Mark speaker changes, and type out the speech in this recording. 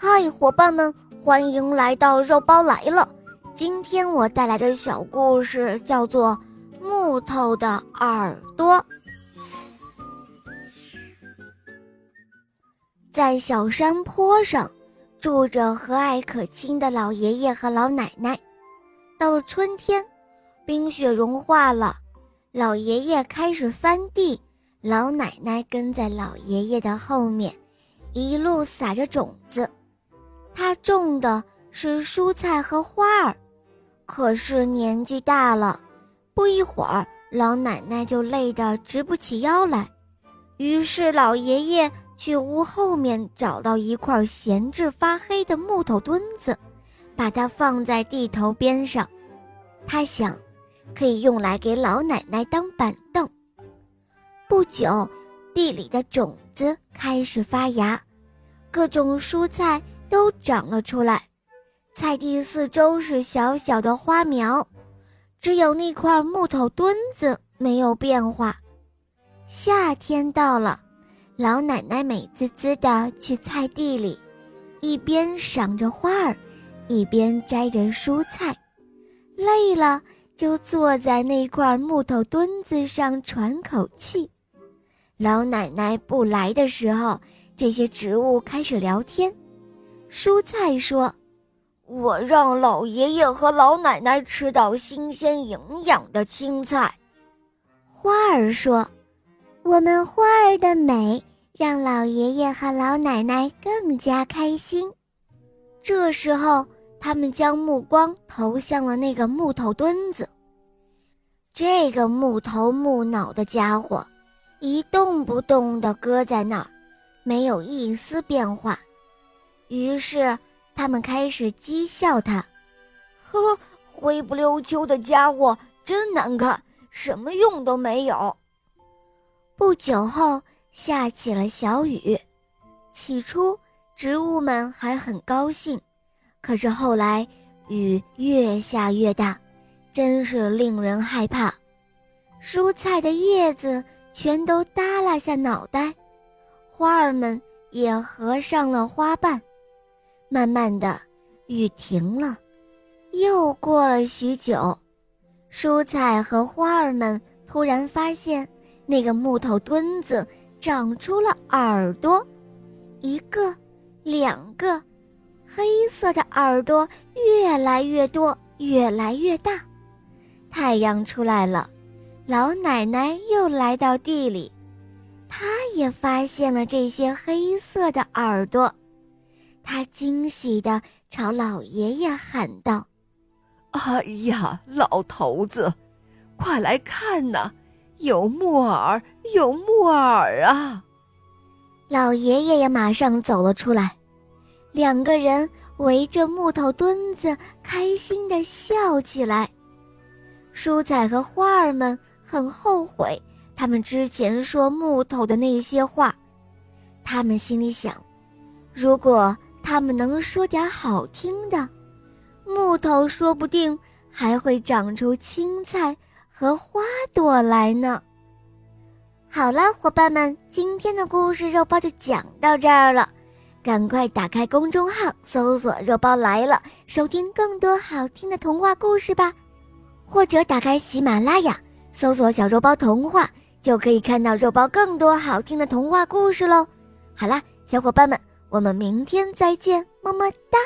Speaker 1: 嗨，伙伴们，欢迎来到肉包来了。今天我带来的小故事叫做《木头的耳朵》。在小山坡上，住着和蔼可亲的老爷爷和老奶奶。到了春天，冰雪融化了，老爷爷开始翻地，老奶奶跟在老爷爷的后面，一路撒着种子。他种的是蔬菜和花儿，可是年纪大了，不一会儿，老奶奶就累得直不起腰来。于是老爷爷去屋后面找到一块闲置发黑的木头墩子，把它放在地头边上。他想，可以用来给老奶奶当板凳。不久，地里的种子开始发芽，各种蔬菜。都长了出来，菜地四周是小小的花苗，只有那块木头墩子没有变化。夏天到了，老奶奶美滋滋地去菜地里，一边赏着花儿，一边摘着蔬菜，累了就坐在那块木头墩子上喘口气。老奶奶不来的时候，这些植物开始聊天。蔬菜说：“我让老爷爷和老奶奶吃到新鲜营养的青菜。”花儿说：“我们花儿的美让老爷爷和老奶奶更加开心。”这时候，他们将目光投向了那个木头墩子。这个木头木脑的家伙，一动不动地搁在那儿，没有一丝变化。于是，他们开始讥笑他：“呵，灰不溜秋的家伙，真难看，什么用都没有。”不久后，下起了小雨。起初，植物们还很高兴，可是后来，雨越下越大，真是令人害怕。蔬菜的叶子全都耷拉下脑袋，花儿们也合上了花瓣。慢慢的，雨停了，又过了许久，蔬菜和花儿们突然发现，那个木头墩子长出了耳朵，一个，两个，黑色的耳朵越来越多，越来越大。太阳出来了，老奶奶又来到地里，她也发现了这些黑色的耳朵。他惊喜地朝老爷爷喊道：“
Speaker 2: 哎呀，老头子，快来看呐，有木耳，有木耳啊！”
Speaker 1: 老爷爷也马上走了出来，两个人围着木头墩子开心地笑起来。蔬菜和花儿们很后悔他们之前说木头的那些话，他们心里想：如果……他们能说点好听的，木头说不定还会长出青菜和花朵来呢。好了，伙伴们，今天的故事肉包就讲到这儿了，赶快打开公众号搜索“肉包来了”，收听更多好听的童话故事吧，或者打开喜马拉雅搜索“小肉包童话”，就可以看到肉包更多好听的童话故事喽。好啦，小伙伴们。我们明天再见，么么哒。